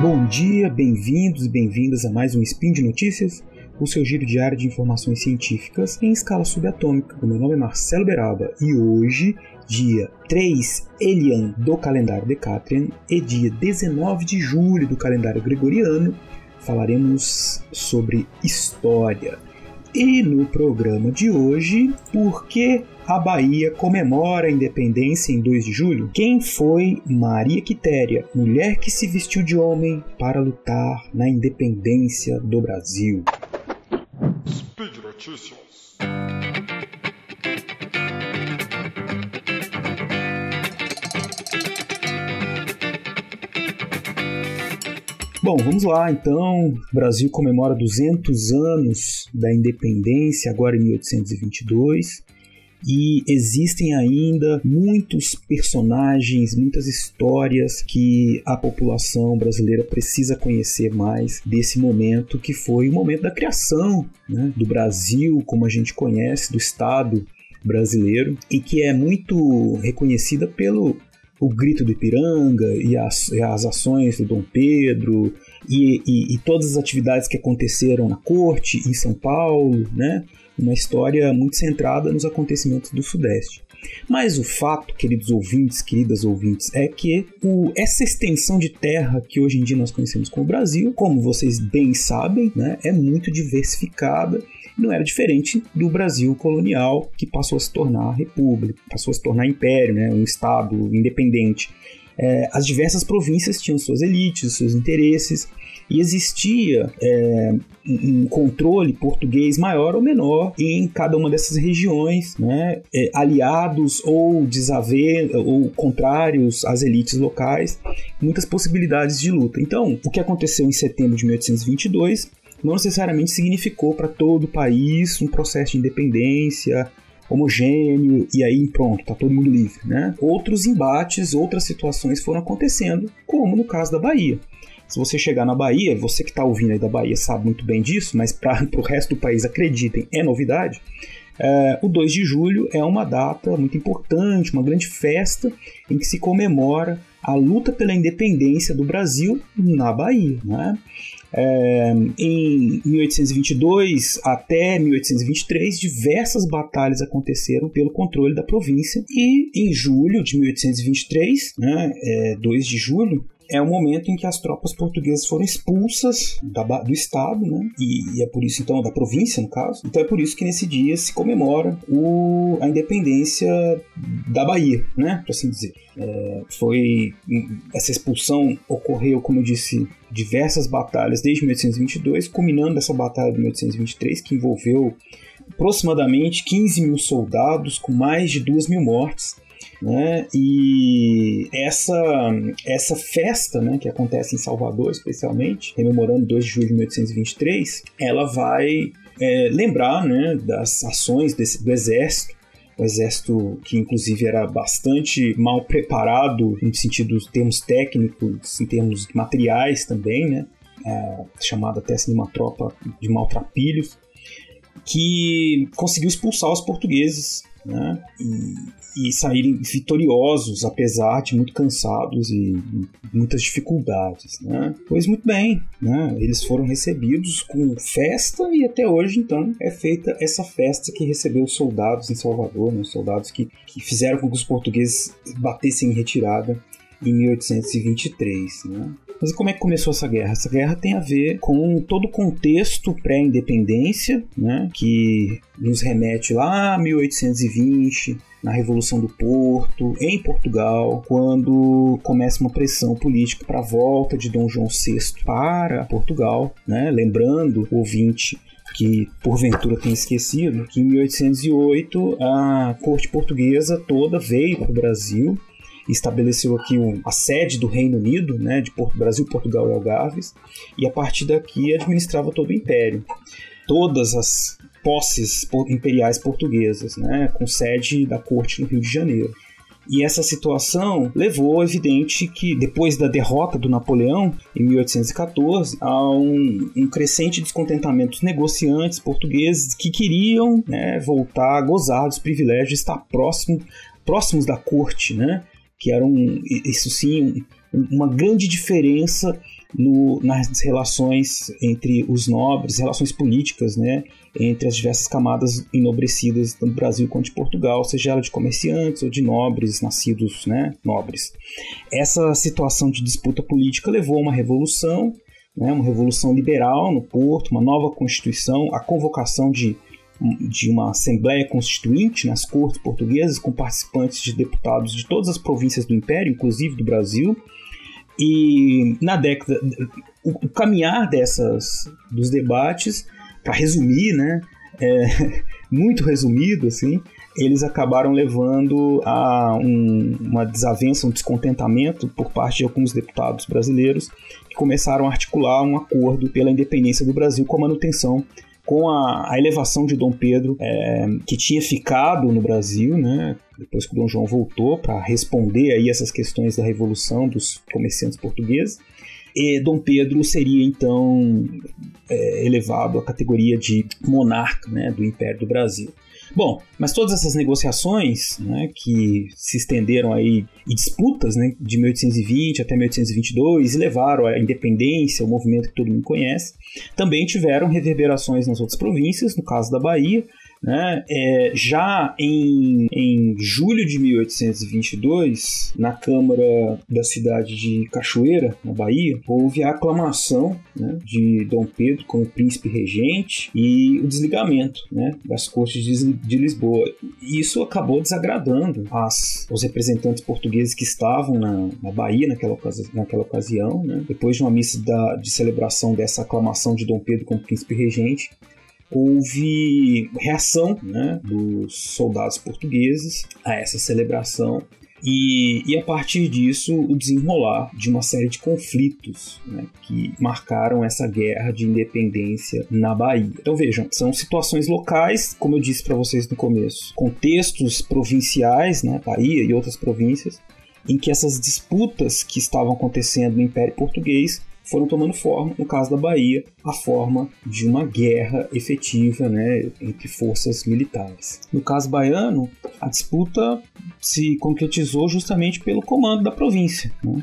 Bom dia, bem-vindos e bem-vindas a mais um Spin de Notícias, o seu giro diário de informações científicas em escala subatômica. O meu nome é Marcelo Beraba e hoje, dia 3 Elian do calendário Decatrian e dia 19 de julho do calendário gregoriano, falaremos sobre história. E no programa de hoje, por que a Bahia comemora a independência em 2 de julho? Quem foi Maria Quitéria, mulher que se vestiu de homem para lutar na independência do Brasil? Speed Notícias. Bom, vamos lá então. O Brasil comemora 200 anos da independência, agora em 1822 e existem ainda muitos personagens, muitas histórias que a população brasileira precisa conhecer mais desse momento que foi o momento da criação né, do Brasil, como a gente conhece, do Estado brasileiro e que é muito reconhecida pelo o grito do Ipiranga e as, as ações do Dom Pedro e, e, e, todas as atividades que aconteceram na corte em São Paulo, né? Uma história muito centrada nos acontecimentos do Sudeste. Mas o fato, queridos ouvintes, queridas ouvintes, é que o, essa extensão de terra que hoje em dia nós conhecemos como Brasil, como vocês bem sabem, né, é muito diversificada não era diferente do Brasil colonial, que passou a se tornar república, passou a se tornar império, né, um estado independente. É, as diversas províncias tinham suas elites, seus interesses, e existia é, um controle português maior ou menor em cada uma dessas regiões, né, é, aliados ou desaver ou contrários às elites locais, muitas possibilidades de luta. Então, o que aconteceu em setembro de 1822 não necessariamente significou para todo o país um processo de independência homogêneo e aí pronto, tá todo mundo livre, né? Outros embates, outras situações foram acontecendo, como no caso da Bahia. Se você chegar na Bahia, você que está ouvindo aí da Bahia sabe muito bem disso, mas para o resto do país, acreditem, é novidade. É, o 2 de julho é uma data muito importante, uma grande festa em que se comemora a luta pela independência do Brasil na Bahia. Né? É, em 1822 até 1823, diversas batalhas aconteceram pelo controle da província, e em julho de 1823, né, é, 2 de julho, é o momento em que as tropas portuguesas foram expulsas da, do estado, né? E, e, é por isso, então, da província, no caso. Então é por isso que nesse dia se comemora o, a independência da Bahia, né? Por assim dizer. É, foi essa expulsão ocorreu, como eu disse, diversas batalhas desde 1822, culminando essa batalha de 1823 que envolveu aproximadamente 15 mil soldados com mais de 2 mil mortes né? E essa, essa festa, né, que acontece em Salvador, especialmente, rememorando 2 de julho de 1823, ela vai é, lembrar né, das ações desse, do exército o exército que inclusive era bastante mal preparado em sentido dos termos técnicos, em termos materiais também, né? É, chamada até assim uma tropa de maltrapilhos, que conseguiu expulsar os portugueses né? E, e saírem vitoriosos, apesar de muito cansados e muitas dificuldades, né? Pois muito bem, né? Eles foram recebidos com festa e até hoje, então, é feita essa festa que recebeu os soldados em Salvador, né? Os soldados que, que fizeram com que os portugueses batessem em retirada em 1823, né? Mas como é que começou essa guerra? Essa guerra tem a ver com todo o contexto pré-independência, né, que nos remete lá a 1820, na Revolução do Porto, em Portugal, quando começa uma pressão política para a volta de Dom João VI para Portugal, né? lembrando o ouvinte que porventura tem esquecido, que em 1808 a corte portuguesa toda veio para o Brasil estabeleceu aqui um, a sede do Reino Unido, né, de Porto, Brasil, Portugal e Algarves, e a partir daqui administrava todo o império. Todas as posses imperiais portuguesas, né, com sede da corte no Rio de Janeiro. E essa situação levou, evidente, que depois da derrota do Napoleão, em 1814, a um, um crescente descontentamento dos negociantes portugueses que queriam né, voltar a gozar dos privilégios de estar próximo, próximos da corte, né? Que era um, isso sim uma grande diferença no, nas relações entre os nobres, relações políticas, né, entre as diversas camadas enobrecidas tanto do Brasil quanto de Portugal, seja ela de comerciantes ou de nobres, nascidos né, nobres. Essa situação de disputa política levou a uma revolução, né, uma revolução liberal no Porto, uma nova constituição, a convocação de de uma Assembleia Constituinte nas cortes portuguesas, com participantes de deputados de todas as províncias do Império, inclusive do Brasil. E na década. O, caminhar dessas, dos debates, para resumir, né? É, muito resumido, assim, eles acabaram levando a um, uma desavença, um descontentamento por parte de alguns deputados brasileiros que começaram a articular um acordo pela independência do Brasil com a manutenção com a, a elevação de Dom Pedro, é, que tinha ficado no Brasil, né, depois que o Dom João voltou para responder aí essas questões da revolução dos comerciantes portugueses. E Dom Pedro seria então é, elevado à categoria de monarca né, do Império do Brasil. Bom, mas todas essas negociações né, que se estenderam aí e disputas né, de 1820 até 1822 e levaram à independência, o movimento que todo mundo conhece, também tiveram reverberações nas outras províncias, no caso da Bahia, né? É, já em, em julho de 1822, na Câmara da cidade de Cachoeira, na Bahia, houve a aclamação né, de Dom Pedro como príncipe regente e o desligamento né, das cortes de, Lisboa. Isso acabou desagradando as, os representantes portugueses que estavam na, na Bahia naquela, naquela ocasião. Né? Depois de uma missa da, de celebração dessa aclamação de Dom Pedro como príncipe regente, houve reação né, dos soldados portugueses a essa celebração e, e, a partir disso o desenrolar de uma série de conflitos né, que marcaram essa guerra de independência na Bahia. Então vejam, são situações locais, como eu disse para vocês no começo, contextos provinciais, né, Bahia e outras províncias, em que essas disputas que estavam acontecendo no Império Português foram tomando forma, no caso da Bahia, a forma de uma guerra efetiva né, entre forças militares. No caso baiano, a disputa se concretizou justamente pelo comando da província. Né?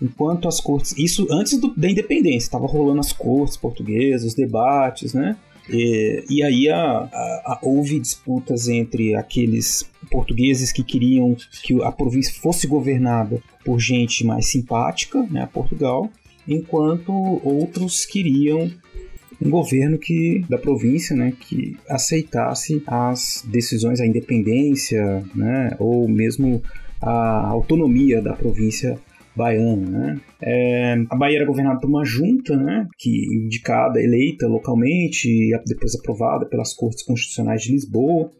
Enquanto as cortes. Isso antes do, da independência, estava rolando as cortes portuguesas, os debates, né? E, e aí a, a, a, houve disputas entre aqueles portugueses que queriam que a província fosse governada por gente mais simpática né, a Portugal enquanto outros queriam um governo que da província, né, que aceitasse as decisões, a independência, né, ou mesmo a autonomia da província baiana, né? É, a Bahia era governada por uma junta, né, que indicada, eleita localmente e depois aprovada pelas cortes constitucionais de Lisboa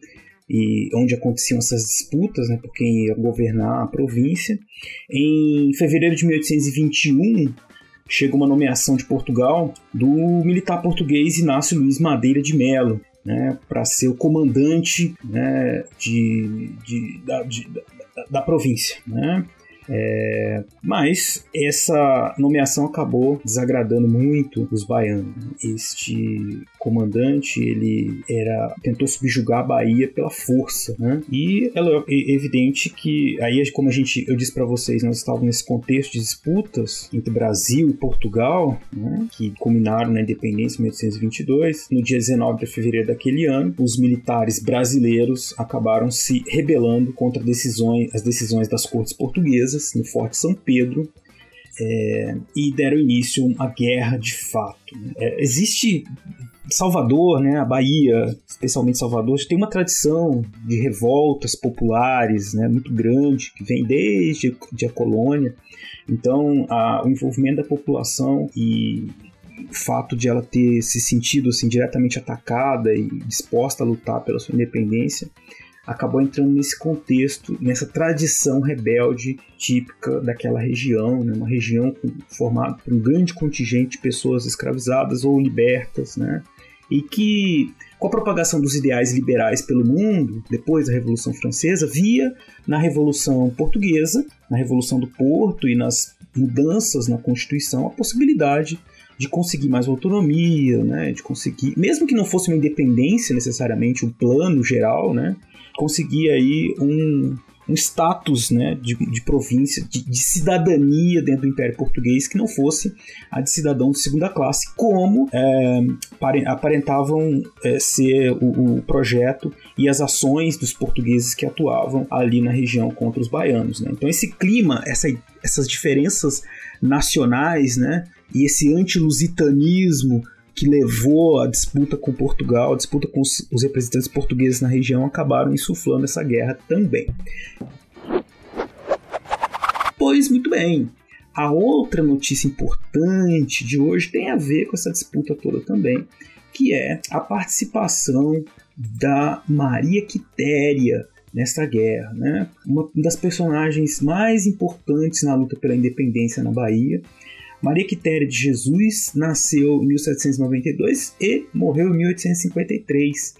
e onde aconteciam essas disputas, né, por quem ia governar a província. Em fevereiro de 1821, chega uma nomeação de Portugal do militar português Inácio Luiz Madeira de Melo, né, para ser o comandante né, de, de, da, de, da, da, província. Né? É, mas essa nomeação acabou desagradando muito os baianos. Este comandante ele era tentou subjugar a Bahia pela força, né? E é evidente que aí como a gente eu disse para vocês nós estávamos nesse contexto de disputas entre Brasil e Portugal, né? Que culminaram na independência em 1822. No dia 19 de fevereiro daquele ano, os militares brasileiros acabaram se rebelando contra decisões, as decisões das cortes portuguesas no Forte São Pedro é, e deram início a guerra de fato. Né? É, existe Salvador, né, a Bahia, especialmente Salvador, tem uma tradição de revoltas populares né, muito grande, que vem desde a colônia. Então, a, o envolvimento da população e o fato de ela ter se sentido assim, diretamente atacada e disposta a lutar pela sua independência acabou entrando nesse contexto, nessa tradição rebelde típica daquela região, né? uma região formada por um grande contingente de pessoas escravizadas ou libertas, né? e que com a propagação dos ideais liberais pelo mundo, depois da Revolução Francesa, via na Revolução Portuguesa, na Revolução do Porto e nas mudanças na Constituição a possibilidade de conseguir mais autonomia, né, de conseguir, mesmo que não fosse uma independência necessariamente, um plano geral, né, conseguir aí um, um status né, de, de província, de, de, cidadania dentro do Império Português que não fosse a de cidadão de segunda classe, como é, aparentavam é, ser o, o, projeto e as ações dos portugueses que atuavam ali na região contra os baianos. Né? Então esse clima, essa, essas diferenças nacionais né, e esse antilusitanismo que levou a disputa com Portugal, a disputa com os, os representantes portugueses na região, acabaram insuflando essa guerra também. Pois muito bem, a outra notícia importante de hoje tem a ver com essa disputa toda também, que é a participação da Maria Quitéria nesta guerra, né? Uma das personagens mais importantes na luta pela independência na Bahia Maria Quitéria de Jesus nasceu em 1792 e morreu em 1853.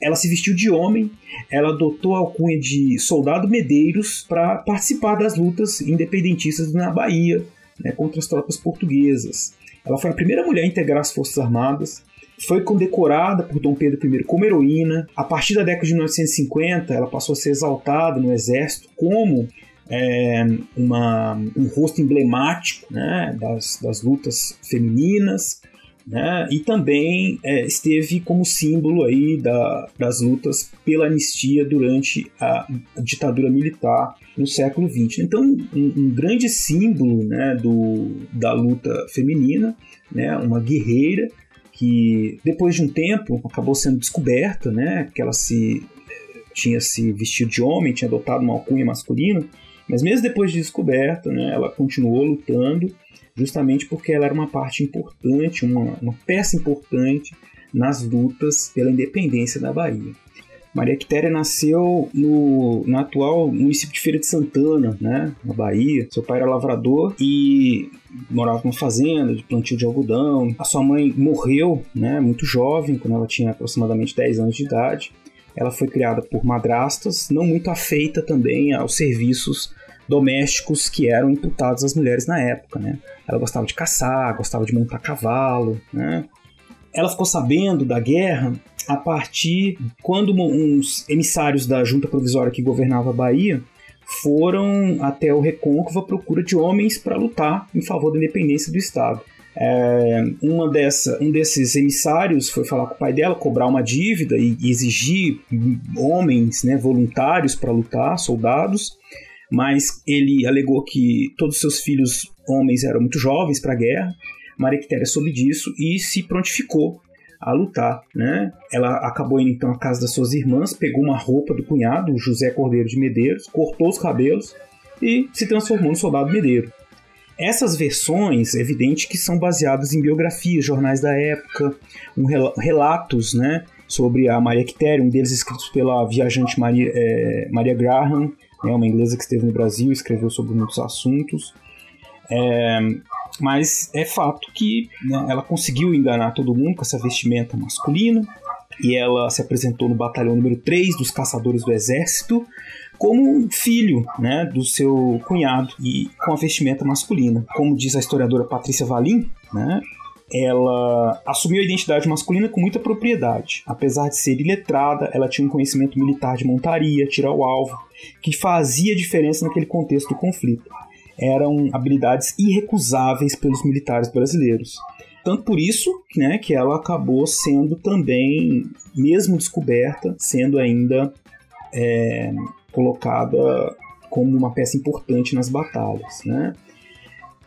Ela se vestiu de homem, ela adotou a alcunha de soldado Medeiros para participar das lutas independentistas na Bahia né, contra as tropas portuguesas. Ela foi a primeira mulher a integrar as Forças Armadas, foi condecorada por Dom Pedro I como heroína. A partir da década de 1950, ela passou a ser exaltada no exército como é, uma, um rosto emblemático né, das, das lutas femininas, né, e também é, esteve como símbolo aí da, das lutas pela anistia durante a, ditadura militar no século XX. Então, um, um grande símbolo né, do, da luta feminina, né, uma guerreira que depois de um tempo acabou sendo descoberta, né, que ela se tinha se vestido de homem, tinha adotado uma alcunha masculina, mas mesmo depois de descoberta, né, ela continuou lutando, justamente porque ela era uma parte importante, uma, uma peça importante nas lutas pela independência da Bahia. Maria Quitéria nasceu no, no atual município de Feira de Santana, né, na Bahia. Seu pai era lavrador e morava numa fazenda de plantio de algodão. A sua mãe morreu, né, muito jovem, quando ela tinha aproximadamente 10 anos de idade. Ela foi criada por madrastas, não muito afeita também aos serviços domésticos que eram imputados às mulheres na época, né? Ela gostava de caçar, gostava de montar cavalo, né? Ela ficou sabendo da guerra a partir quando uns emissários da junta provisória que governava a Bahia foram até o Recôncavo à procura de homens para lutar em favor da independência do Estado. É, uma dessa, um desses emissários foi falar com o pai dela, cobrar uma dívida e, exigir homens né, voluntários para lutar, soldados, mas ele alegou que todos seus filhos homens eram muito jovens para a guerra. Maria Quitéria soube disso e se prontificou a lutar, né? Ela acabou indo então à casa das suas irmãs, pegou uma roupa do cunhado, José Cordeiro de Medeiros, cortou os cabelos e se transformou no soldado Medeiro. Essas versões, é evidente que são baseadas em biografias, jornais da época, um rel relatos né, sobre a Maria Quitéria, um deles escritos pela viajante Maria, é, Maria Graham, né, uma inglesa que esteve no Brasil escreveu sobre muitos assuntos. É, mas é fato que né, ela conseguiu enganar todo mundo com essa vestimenta masculina e ela se apresentou no batalhão número 3 dos caçadores do exército como um filho né, do seu cunhado e com a vestimenta masculina. Como diz a historiadora Patrícia Valim, né, ela assumiu a identidade masculina com muita propriedade. Apesar de ser iletrada, ela tinha um conhecimento militar de montaria, tirar o alvo, que fazia diferença naquele contexto do conflito. Eram habilidades irrecusáveis pelos militares brasileiros. Tanto por isso né, que ela acabou sendo também, mesmo descoberta, sendo ainda é, colocada como uma peça importante nas batalhas. Né?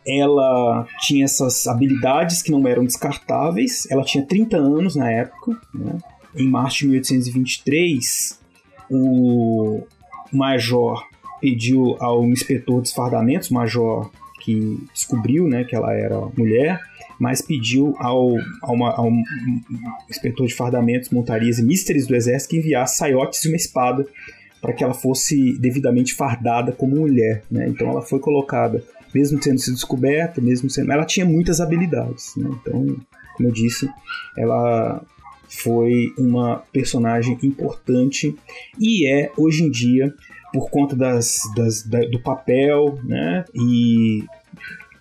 Ela tinha essas habilidades que não eram descartáveis, ela tinha 30 anos na época. Né? Em março de 1823, o major pediu ao inspetor de fardamentos, major que descobriu né, que ela era mulher, mas pediu ao, uma, ao inspetor de fardamentos, montarias e místeres do exército que enviasse saiotes e uma espada para que ela fosse devidamente fardada como mulher. Né? Então ela foi colocada, mesmo tendo sido descoberta, mesmo sendo. Ela tinha muitas habilidades. Né? Então, como eu disse, ela foi uma personagem importante e é hoje em dia por conta das, das da, do papel né e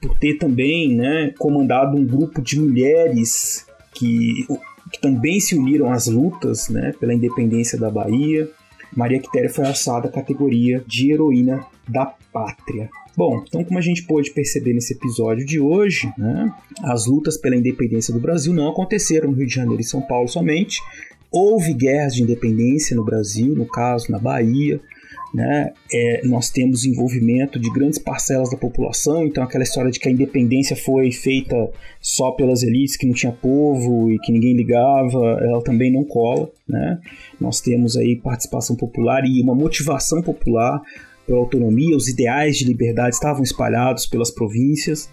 por ter também né comandado um grupo de mulheres que, que também se uniram às lutas né pela independência da Bahia Maria Quitéria foi alçada à categoria de heroína da pátria. Bom, então como a gente pôde perceber nesse episódio de hoje, né, as lutas pela independência do Brasil não aconteceram no Rio de Janeiro e São Paulo somente. Houve guerras de independência no Brasil, no caso na Bahia, né, é, nós temos envolvimento de grandes parcelas da população, então aquela história de que a independência foi feita só pelas elites, que não tinha povo e que ninguém ligava, ela também não cola. Né? Nós temos aí participação popular e uma motivação popular pela autonomia, os ideais de liberdade estavam espalhados pelas províncias.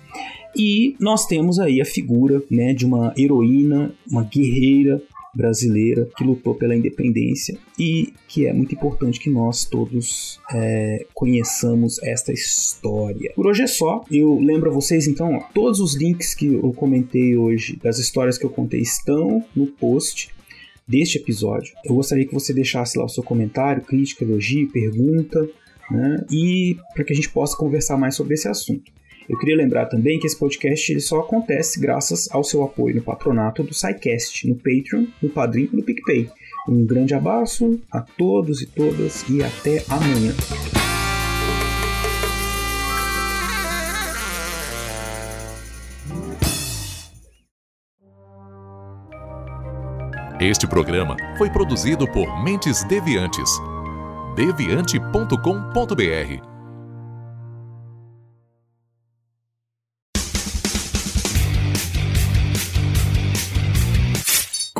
E nós temos aí a figura né, de uma heroína, uma guerreira brasileira que lutou pela independência e que é muito importante que nós todos é, conheçamos esta história. Por hoje é só. Eu lembro a vocês então, ó, todos os links que eu comentei hoje, das histórias que eu contei, estão no post deste episódio. Eu gostaria que você deixasse lá o seu comentário, crítica, elogio, pergunta, né? E para que a gente possa conversar mais sobre esse assunto. Eu queria lembrar também que esse podcast ele só acontece graças ao seu apoio no patronato do SciCast, no Patreon, no Padrim e no PicPay. Um grande abraço a todos e todas e até amanhã. Este programa foi produzido por Mentes Deviantes. deviante.com.br